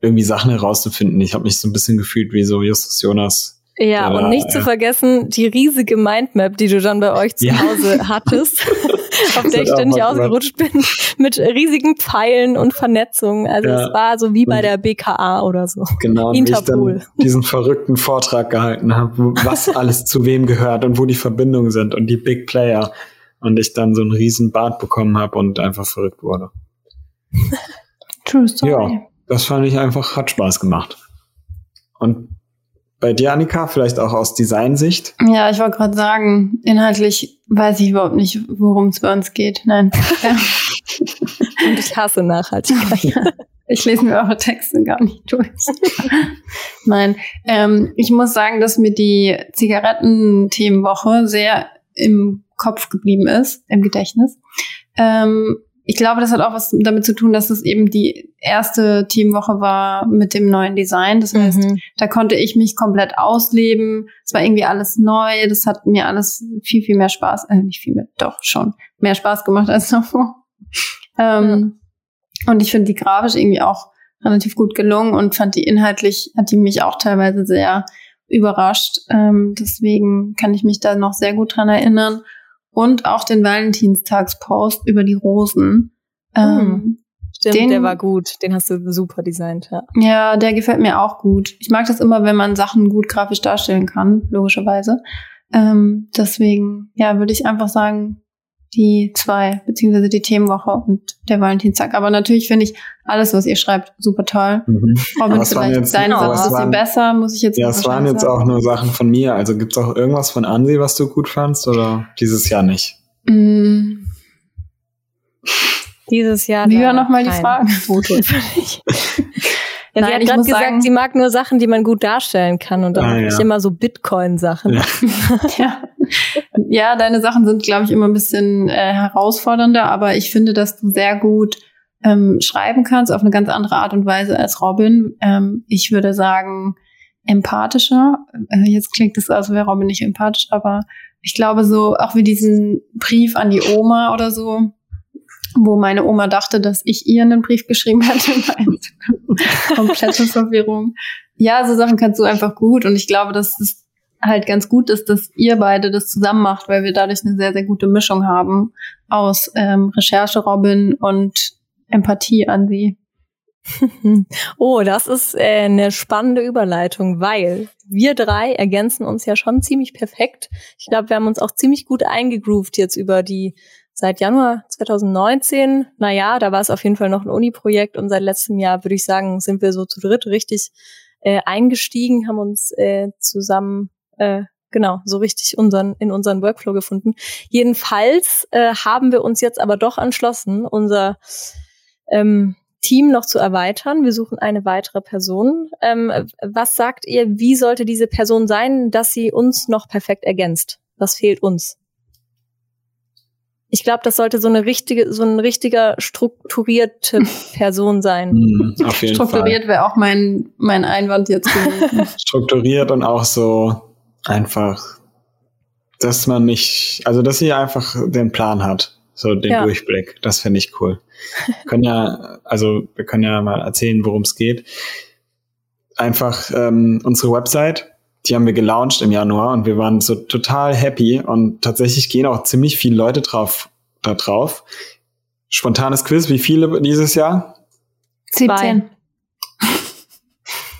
irgendwie Sachen herauszufinden. Ich habe mich so ein bisschen gefühlt wie so Justus Jonas. Ja, und nicht zu vergessen, die riesige Mindmap, die du dann bei euch zu ja. Hause hattest, auf der ich ständig ausgerutscht bin, mit riesigen Pfeilen und Vernetzungen. Also ja. es war so wie bei der BKA oder so. Genau, und Interpol. ich dann diesen verrückten Vortrag gehalten habe, was alles zu wem gehört und wo die Verbindungen sind und die Big Player. Und ich dann so einen riesen Bart bekommen habe und einfach verrückt wurde. True story. Ja das fand ich einfach, hat Spaß gemacht. Und bei dir, Annika, vielleicht auch aus Designsicht? Ja, ich wollte gerade sagen, inhaltlich weiß ich überhaupt nicht, worum es bei uns geht. Nein. Und ich hasse Nachhaltigkeit. ich lese mir eure Texte gar nicht durch. Nein, ähm, ich muss sagen, dass mir die Zigarettenthemenwoche sehr im Kopf geblieben ist, im Gedächtnis. Ähm, ich glaube, das hat auch was damit zu tun, dass es eben die erste Teamwoche war mit dem neuen Design. Das heißt, mhm. da konnte ich mich komplett ausleben. Es war irgendwie alles neu. Das hat mir alles viel, viel mehr Spaß, äh, nicht viel mehr, doch schon mehr Spaß gemacht als davor. Ähm, ja. Und ich finde die grafisch irgendwie auch relativ gut gelungen und fand die inhaltlich, hat die mich auch teilweise sehr überrascht. Ähm, deswegen kann ich mich da noch sehr gut dran erinnern und auch den Valentinstagspost über die Rosen. Ähm, hm. Stimmt, den, der war gut. Den hast du super designt, ja. Ja, der gefällt mir auch gut. Ich mag das immer, wenn man Sachen gut grafisch darstellen kann, logischerweise. Ähm, deswegen, ja, würde ich einfach sagen, die zwei, beziehungsweise die Themenwoche und der Valentinstag. Aber natürlich finde ich alles, was ihr schreibt, super toll. Mhm. Robin, vielleicht jetzt, deine Sache ein bisschen besser, muss ich jetzt Ja, es waren jetzt auch nur Sachen von mir. Also gibt es auch irgendwas von Ansi, was du gut fandst oder dieses Jahr nicht? Mm. Dieses Jahr. Wie war nochmal die Frage? Ja, Nein, sie hat gerade gesagt, sagen, sie mag nur Sachen, die man gut darstellen kann und dann ah, ja. immer so Bitcoin-Sachen. Ja. ja. Ja. deine Sachen sind, glaube ich, immer ein bisschen äh, herausfordernder, aber ich finde, dass du sehr gut ähm, schreiben kannst auf eine ganz andere Art und Weise als Robin. Ähm, ich würde sagen, empathischer. Äh, jetzt klingt es, als wäre Robin nicht empathisch, aber ich glaube so, auch wie diesen Brief an die Oma oder so, wo meine Oma dachte, dass ich ihr einen Brief geschrieben hätte. Komplette Verwirrung. Ja, so Sachen kannst du einfach gut und ich glaube, dass es halt ganz gut ist, dass ihr beide das zusammen macht, weil wir dadurch eine sehr, sehr gute Mischung haben aus ähm, Recherche Robin und Empathie an sie. oh, das ist äh, eine spannende Überleitung, weil wir drei ergänzen uns ja schon ziemlich perfekt. Ich glaube, wir haben uns auch ziemlich gut eingegroovt jetzt über die seit Januar 2019. Naja, da war es auf jeden Fall noch ein Uni-Projekt und seit letztem Jahr würde ich sagen, sind wir so zu dritt richtig äh, eingestiegen, haben uns äh, zusammen äh, genau so richtig unseren in unseren Workflow gefunden. Jedenfalls äh, haben wir uns jetzt aber doch entschlossen, unser ähm, Team noch zu erweitern. Wir suchen eine weitere Person. Ähm, was sagt ihr, wie sollte diese Person sein, dass sie uns noch perfekt ergänzt? Was fehlt uns? Ich glaube, das sollte so eine richtige, so ein richtiger strukturierte Person sein. Mhm, auf jeden Strukturiert wäre auch mein, mein Einwand jetzt gewesen. Strukturiert und auch so einfach, dass man nicht, also dass sie einfach den Plan hat, so den ja. Durchblick. Das finde ich cool. Wir können ja, also wir können ja mal erzählen, worum es geht. Einfach ähm, unsere Website die haben wir gelauncht im Januar und wir waren so total happy und tatsächlich gehen auch ziemlich viele Leute drauf, da drauf. Spontanes Quiz, wie viele dieses Jahr? 17.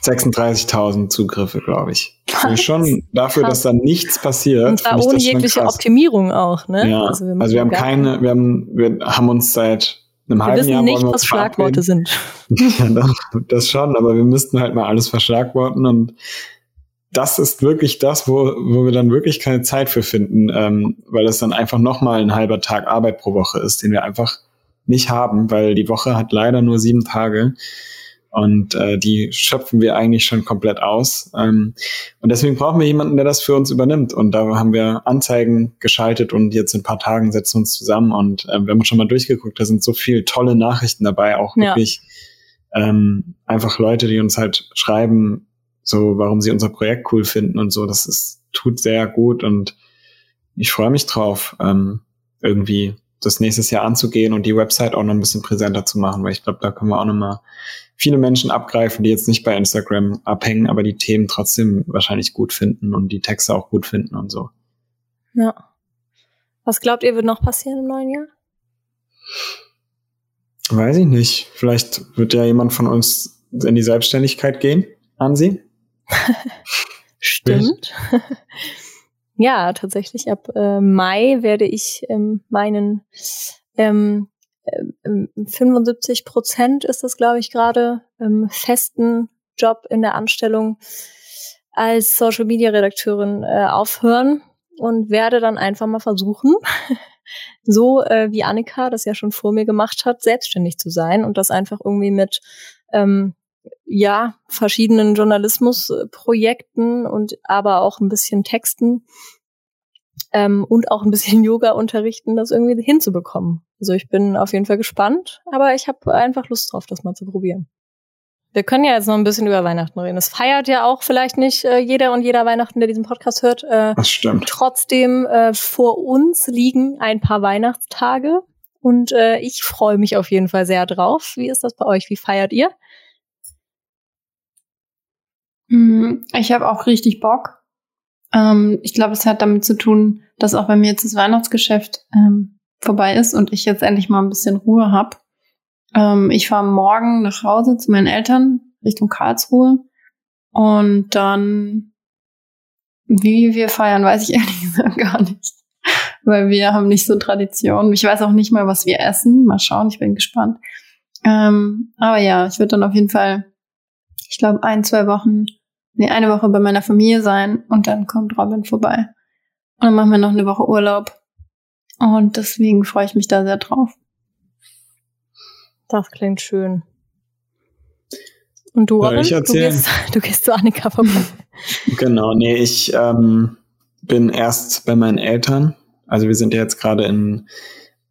36.000 Zugriffe, glaube ich. Also schon dafür, Krass. dass da nichts passiert. Und zwar ohne jegliche Optimierung auch, ne? Ja. Also wir, also wir haben keine, wir haben, wir haben uns seit einem wir halben wissen Jahr nicht, was Schlagworte sind. ja, doch, das schon, aber wir müssten halt mal alles verschlagworten und das ist wirklich das, wo, wo wir dann wirklich keine Zeit für finden, ähm, weil das dann einfach nochmal ein halber Tag Arbeit pro Woche ist, den wir einfach nicht haben, weil die Woche hat leider nur sieben Tage und äh, die schöpfen wir eigentlich schon komplett aus. Ähm, und deswegen brauchen wir jemanden, der das für uns übernimmt. Und da haben wir Anzeigen geschaltet und jetzt in ein paar Tagen setzen wir uns zusammen und äh, wir haben schon mal durchgeguckt, da sind so viele tolle Nachrichten dabei, auch ja. wirklich ähm, einfach Leute, die uns halt schreiben, so, warum sie unser Projekt cool finden und so. Das ist, tut sehr gut und ich freue mich drauf, ähm, irgendwie das nächstes Jahr anzugehen und die Website auch noch ein bisschen präsenter zu machen, weil ich glaube, da können wir auch noch mal viele Menschen abgreifen, die jetzt nicht bei Instagram abhängen, aber die Themen trotzdem wahrscheinlich gut finden und die Texte auch gut finden und so. Ja. Was glaubt ihr, wird noch passieren im neuen Jahr? Weiß ich nicht. Vielleicht wird ja jemand von uns in die Selbstständigkeit gehen, an sie. Stimmt. ja, tatsächlich. Ab äh, Mai werde ich ähm, meinen ähm, äh, 75 Prozent ist das, glaube ich, gerade ähm, festen Job in der Anstellung als Social Media Redakteurin äh, aufhören und werde dann einfach mal versuchen, so äh, wie Annika das ja schon vor mir gemacht hat, selbstständig zu sein und das einfach irgendwie mit ähm, ja, verschiedenen Journalismusprojekten und aber auch ein bisschen Texten ähm, und auch ein bisschen Yoga unterrichten, das irgendwie hinzubekommen. Also ich bin auf jeden Fall gespannt, aber ich habe einfach Lust drauf, das mal zu probieren. Wir können ja jetzt noch ein bisschen über Weihnachten reden. Es feiert ja auch vielleicht nicht äh, jeder und jeder Weihnachten, der diesen Podcast hört. Äh, das stimmt. Trotzdem äh, vor uns liegen ein paar Weihnachtstage und äh, ich freue mich auf jeden Fall sehr drauf. Wie ist das bei euch? Wie feiert ihr? Hm, ich habe auch richtig Bock. Ähm, ich glaube, es hat damit zu tun, dass auch bei mir jetzt das Weihnachtsgeschäft ähm, vorbei ist und ich jetzt endlich mal ein bisschen Ruhe habe. Ähm, ich fahre morgen nach Hause zu meinen Eltern Richtung Karlsruhe und dann, wie wir feiern, weiß ich ehrlich gesagt gar nicht. weil wir haben nicht so Tradition. Ich weiß auch nicht mal, was wir essen. Mal schauen, ich bin gespannt. Ähm, aber ja, ich würde dann auf jeden Fall, ich glaube, ein, zwei Wochen, nee, eine Woche bei meiner Familie sein und dann kommt Robin vorbei. Und dann machen wir noch eine Woche Urlaub. Und deswegen freue ich mich da sehr drauf. Das klingt schön. Und du, Robin? Ich du, gehst, du gehst zu Annika vorbei. genau, nee, ich ähm, bin erst bei meinen Eltern. Also wir sind ja jetzt gerade in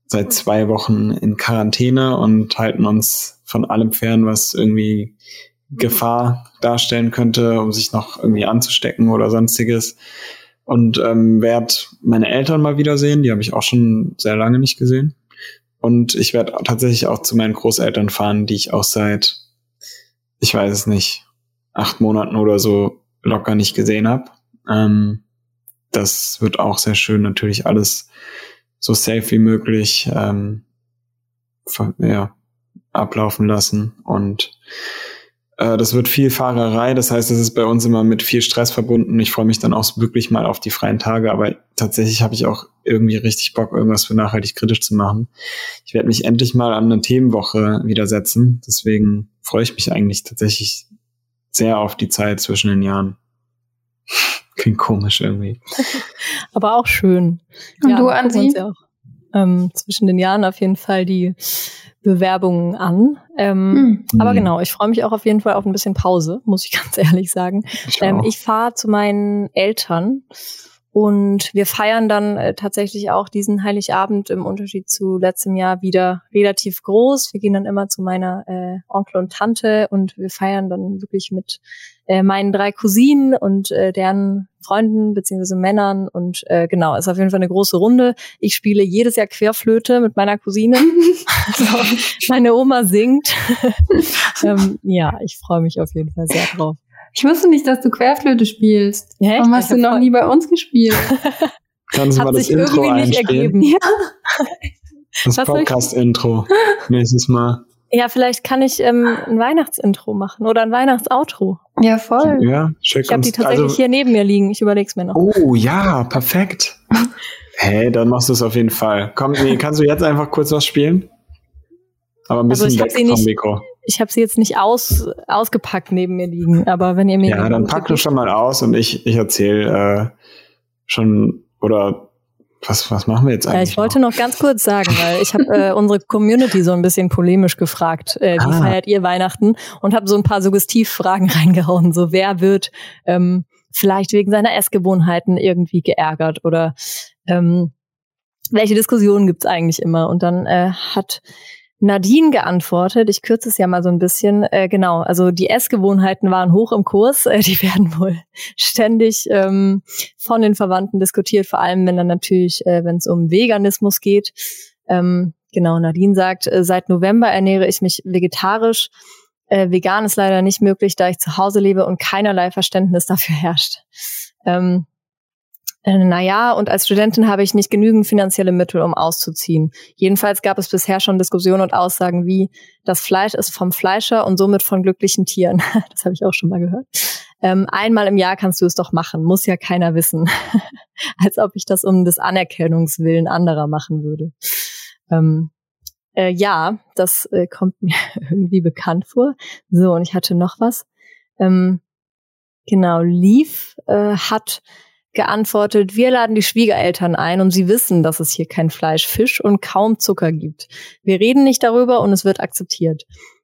seit zwei Wochen in Quarantäne und halten uns von allem fern, was irgendwie Gefahr darstellen könnte, um sich noch irgendwie anzustecken oder sonstiges. Und ähm, werde meine Eltern mal wiedersehen, die habe ich auch schon sehr lange nicht gesehen. Und ich werde tatsächlich auch zu meinen Großeltern fahren, die ich auch seit, ich weiß es nicht, acht Monaten oder so locker nicht gesehen habe. Ähm, das wird auch sehr schön, natürlich alles so safe wie möglich ähm, ja, ablaufen lassen. Und das wird viel Fahrerei, das heißt, es ist bei uns immer mit viel Stress verbunden. Ich freue mich dann auch wirklich mal auf die freien Tage, aber tatsächlich habe ich auch irgendwie richtig Bock, irgendwas für nachhaltig kritisch zu machen. Ich werde mich endlich mal an eine Themenwoche widersetzen. Deswegen freue ich mich eigentlich tatsächlich sehr auf die Zeit zwischen den Jahren. Klingt komisch irgendwie. Aber auch schön. Und ja, du, Ansi? Ja auch, ähm, zwischen den Jahren auf jeden Fall die Bewerbungen an. Ähm, mhm. Aber genau, ich freue mich auch auf jeden Fall auf ein bisschen Pause, muss ich ganz ehrlich sagen. Ich, ähm, ich fahre zu meinen Eltern und wir feiern dann äh, tatsächlich auch diesen Heiligabend im Unterschied zu letztem Jahr wieder relativ groß. Wir gehen dann immer zu meiner äh, Onkel und Tante und wir feiern dann wirklich mit äh, meinen drei Cousinen und äh, deren Freunden beziehungsweise Männern und äh, genau, ist auf jeden Fall eine große Runde. Ich spiele jedes Jahr Querflöte mit meiner Cousine. also, meine Oma singt. ähm, ja, ich freue mich auf jeden Fall sehr drauf. Ich wusste nicht, dass du Querflöte spielst. Ja, Warum hast du noch nie bei uns gespielt? Kannst du mal das Intro einspielen? Ja. Das Podcast-Intro. Nächstes Mal. Ja, vielleicht kann ich ähm, ein Weihnachtsintro machen oder ein Weihnachtsoutro. Ja, voll. Ja, schick Ich habe die tatsächlich also, hier neben mir liegen. Ich überleg's mir noch. Oh ja, perfekt. hey, dann machst du es auf jeden Fall. Komm, nee, kannst du jetzt einfach kurz was spielen? Aber ein also bisschen also weg vom Mikro ich habe sie jetzt nicht aus, ausgepackt neben mir liegen, aber wenn ihr mir. Ja, dann pack du schon mal aus und ich, ich erzähle äh, schon oder was, was machen wir jetzt eigentlich? Ja, ich wollte noch, noch ganz kurz sagen, weil ich habe äh, unsere Community so ein bisschen polemisch gefragt, äh, wie ah. feiert ihr Weihnachten? Und habe so ein paar Suggestivfragen reingehauen. So, wer wird ähm, vielleicht wegen seiner Essgewohnheiten irgendwie geärgert oder ähm, welche Diskussionen gibt's eigentlich immer? Und dann äh, hat Nadine geantwortet. Ich kürze es ja mal so ein bisschen. Äh, genau, also die Essgewohnheiten waren hoch im Kurs. Äh, die werden wohl ständig ähm, von den Verwandten diskutiert, vor allem wenn dann natürlich, äh, wenn es um Veganismus geht. Ähm, genau, Nadine sagt, äh, seit November ernähre ich mich vegetarisch. Äh, vegan ist leider nicht möglich, da ich zu Hause lebe und keinerlei Verständnis dafür herrscht. Ähm, äh, naja, und als Studentin habe ich nicht genügend finanzielle Mittel, um auszuziehen. Jedenfalls gab es bisher schon Diskussionen und Aussagen wie, das Fleisch ist vom Fleischer und somit von glücklichen Tieren. Das habe ich auch schon mal gehört. Ähm, einmal im Jahr kannst du es doch machen, muss ja keiner wissen. als ob ich das um des Anerkennungswillen anderer machen würde. Ähm, äh, ja, das äh, kommt mir irgendwie bekannt vor. So, und ich hatte noch was. Ähm, genau, Leaf äh, hat geantwortet, wir laden die Schwiegereltern ein und sie wissen, dass es hier kein Fleisch, Fisch und kaum Zucker gibt. Wir reden nicht darüber und es wird akzeptiert.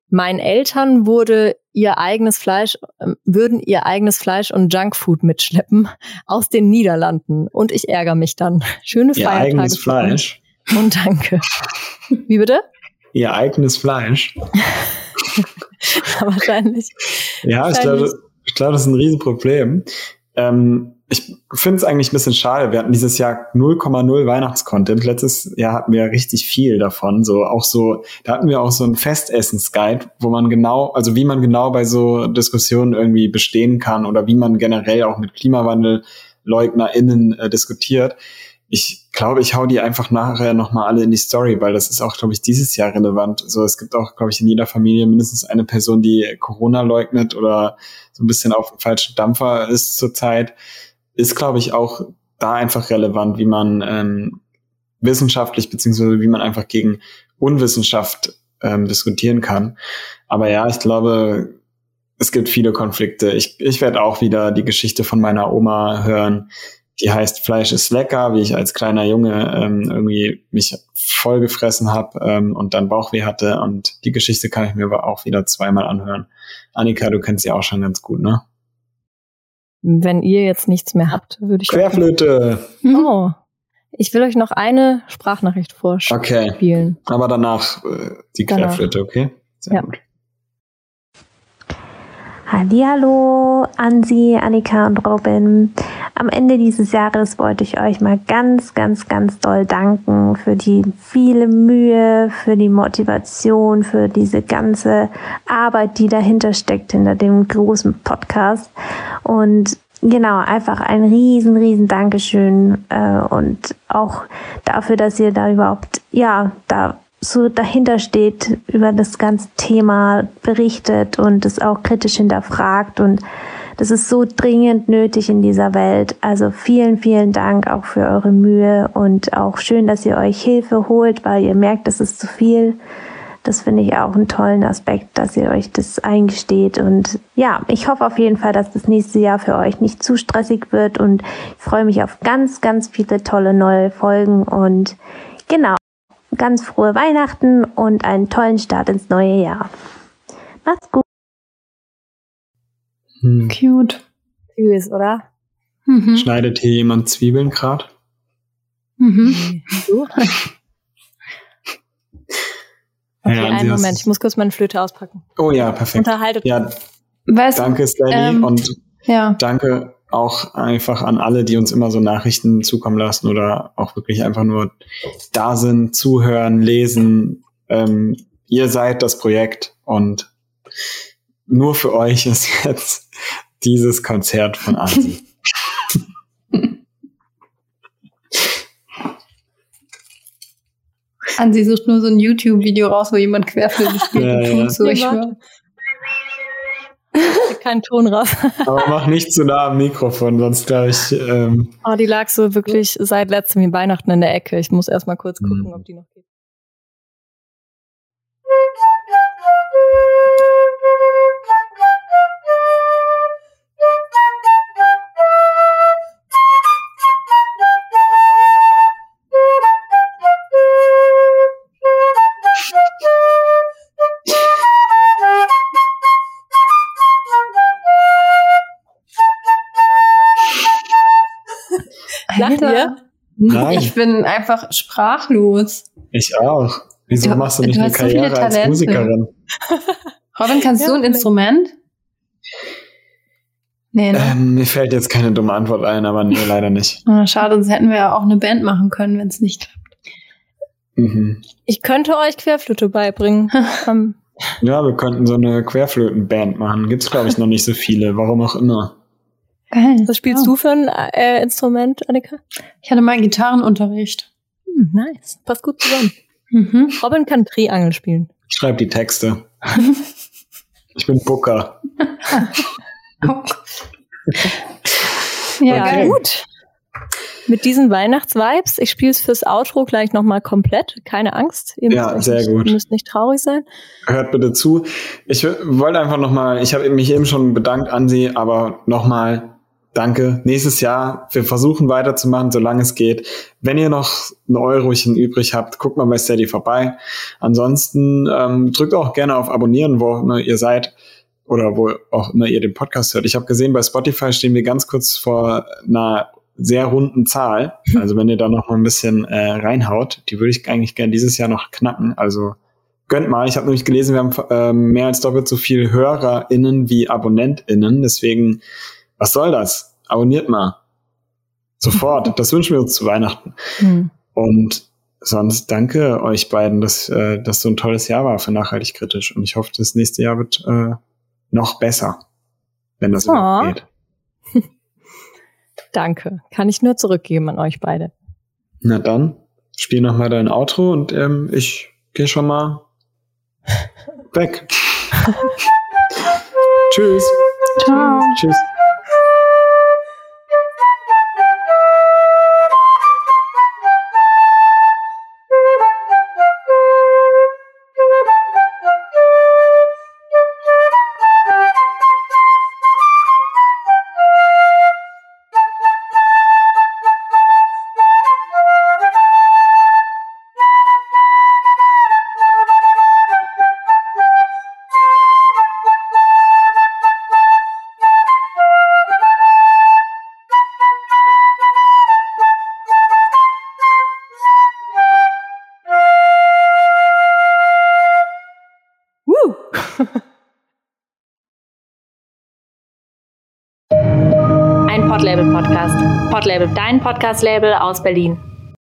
Meinen Eltern wurde ihr eigenes Fleisch, äh, würden ihr eigenes Fleisch und Junkfood mitschleppen aus den Niederlanden. Und ich ärgere mich dann. Schöne ihr Feiertage. Ihr eigenes Fleisch. Und danke. Wie bitte? Ihr eigenes Fleisch. ja, wahrscheinlich. Ja, ich glaube, ich glaube, das ist ein Riesenproblem. Ähm, ich finde es eigentlich ein bisschen schade. Wir hatten dieses Jahr 0,0 Weihnachtscontent. Letztes Jahr hatten wir richtig viel davon. So auch so, da hatten wir auch so ein Festessensguide, wo man genau, also wie man genau bei so Diskussionen irgendwie bestehen kann oder wie man generell auch mit KlimawandelleugnerInnen äh, diskutiert. Ich glaube, ich hau die einfach nachher nochmal alle in die Story, weil das ist auch, glaube ich, dieses Jahr relevant. So, es gibt auch, glaube ich, in jeder Familie mindestens eine Person, die Corona leugnet oder so ein bisschen auf dem falschen Dampfer ist zurzeit ist, glaube ich, auch da einfach relevant, wie man ähm, wissenschaftlich, beziehungsweise wie man einfach gegen Unwissenschaft ähm, diskutieren kann. Aber ja, ich glaube, es gibt viele Konflikte. Ich, ich werde auch wieder die Geschichte von meiner Oma hören, die heißt Fleisch ist lecker, wie ich als kleiner Junge ähm, irgendwie mich vollgefressen habe ähm, und dann Bauchweh hatte. Und die Geschichte kann ich mir aber auch wieder zweimal anhören. Annika, du kennst sie auch schon ganz gut, ne? Wenn ihr jetzt nichts mehr habt, würde ich. Querflöte! Oh. Ich will euch noch eine Sprachnachricht vorspielen. Okay. Aber danach äh, die Querflöte, danach. okay? Sehr ja. gut. Hallo an Sie, Annika und Robin. Am Ende dieses Jahres wollte ich euch mal ganz, ganz, ganz doll danken für die viele Mühe, für die Motivation, für diese ganze Arbeit, die dahinter steckt, hinter dem großen Podcast. Und genau, einfach ein riesen, riesen Dankeschön äh, und auch dafür, dass ihr da überhaupt, ja, da so dahinter steht, über das ganze Thema berichtet und es auch kritisch hinterfragt und das ist so dringend nötig in dieser Welt. Also vielen, vielen Dank auch für eure Mühe und auch schön, dass ihr euch Hilfe holt, weil ihr merkt, das ist zu viel. Das finde ich auch einen tollen Aspekt, dass ihr euch das eingesteht. Und ja, ich hoffe auf jeden Fall, dass das nächste Jahr für euch nicht zu stressig wird. Und ich freue mich auf ganz, ganz viele tolle neue Folgen. Und genau, ganz frohe Weihnachten und einen tollen Start ins neue Jahr. Macht's gut. Hm. Cute. Süß, oder? Mhm. Schneidet hier jemand Zwiebeln gerade? Mhm. Okay, ja, einen Moment, ich muss kurz meine Flöte auspacken. Oh ja, perfekt. Unterhaltet. Ja, weißt, danke, Stanley, ähm, und ja. danke auch einfach an alle, die uns immer so Nachrichten zukommen lassen oder auch wirklich einfach nur da sind, zuhören, lesen. Ähm, ihr seid das Projekt und nur für euch ist jetzt dieses Konzert von Ansi. Ansi sucht nur so ein YouTube-Video raus, wo jemand Querflöte spielt. Ja, ja. So, ich keinen Ton raus. Aber mach nicht zu nah am Mikrofon, sonst glaube ich. Ähm oh, die lag so wirklich seit letztem Weihnachten in der Ecke. Ich muss erst mal kurz gucken, mhm. ob die noch geht. Lacht ihr? Nein. Ich bin einfach sprachlos. Ich auch. Wieso du, machst du nicht du eine Karriere so als Musikerin? Robin, kannst ja, du ein Instrument? Nee, ne? Ähm, mir fällt jetzt keine dumme Antwort ein, aber nee, leider nicht. Ah, schade, sonst hätten wir ja auch eine Band machen können, wenn es nicht klappt. Mhm. Ich könnte euch Querflöte beibringen. ja, wir könnten so eine Querflötenband machen. Gibt's glaube ich noch nicht so viele, warum auch immer. Geil. Was spielst oh. du für ein äh, Instrument, Annika? Ich hatte mal Gitarrenunterricht. Hm, nice. Passt gut zusammen. Mhm. Robin kann Triangel spielen. Ich schreibe die Texte. ich bin Booker. oh. ja, okay. gut. Mit diesen Weihnachtsvibes, ich spiele es fürs Outro gleich nochmal komplett. Keine Angst. Ihr ja, sehr nicht, gut. Ihr müsst nicht traurig sein. Hört bitte zu. Ich wollte einfach nochmal, ich habe mich eben schon bedankt an Sie, aber nochmal danke. Nächstes Jahr, wir versuchen weiterzumachen, solange es geht. Wenn ihr noch ein Eurochen übrig habt, guckt mal bei Steady vorbei. Ansonsten ähm, drückt auch gerne auf Abonnieren, wo immer ihr seid oder wo auch immer ihr den Podcast hört. Ich habe gesehen, bei Spotify stehen wir ganz kurz vor einer sehr runden Zahl. Also wenn ihr da noch mal ein bisschen äh, reinhaut, die würde ich eigentlich gerne dieses Jahr noch knacken. Also gönnt mal. Ich habe nämlich gelesen, wir haben äh, mehr als doppelt so viel HörerInnen wie AbonnentInnen. Deswegen was soll das? Abonniert mal. Sofort. das wünschen wir uns zu Weihnachten. Mhm. Und sonst danke euch beiden, dass äh, das so ein tolles Jahr war für nachhaltig kritisch. Und ich hoffe, das nächste Jahr wird äh, noch besser, wenn das oh. geht. danke. Kann ich nur zurückgeben an euch beide. Na dann, spiel noch mal dein Outro und ähm, ich gehe schon mal weg. Tschüss. Ciao. Tschüss. Ein Podlabel Podcast. Podlabel, dein Podcast-Label aus Berlin.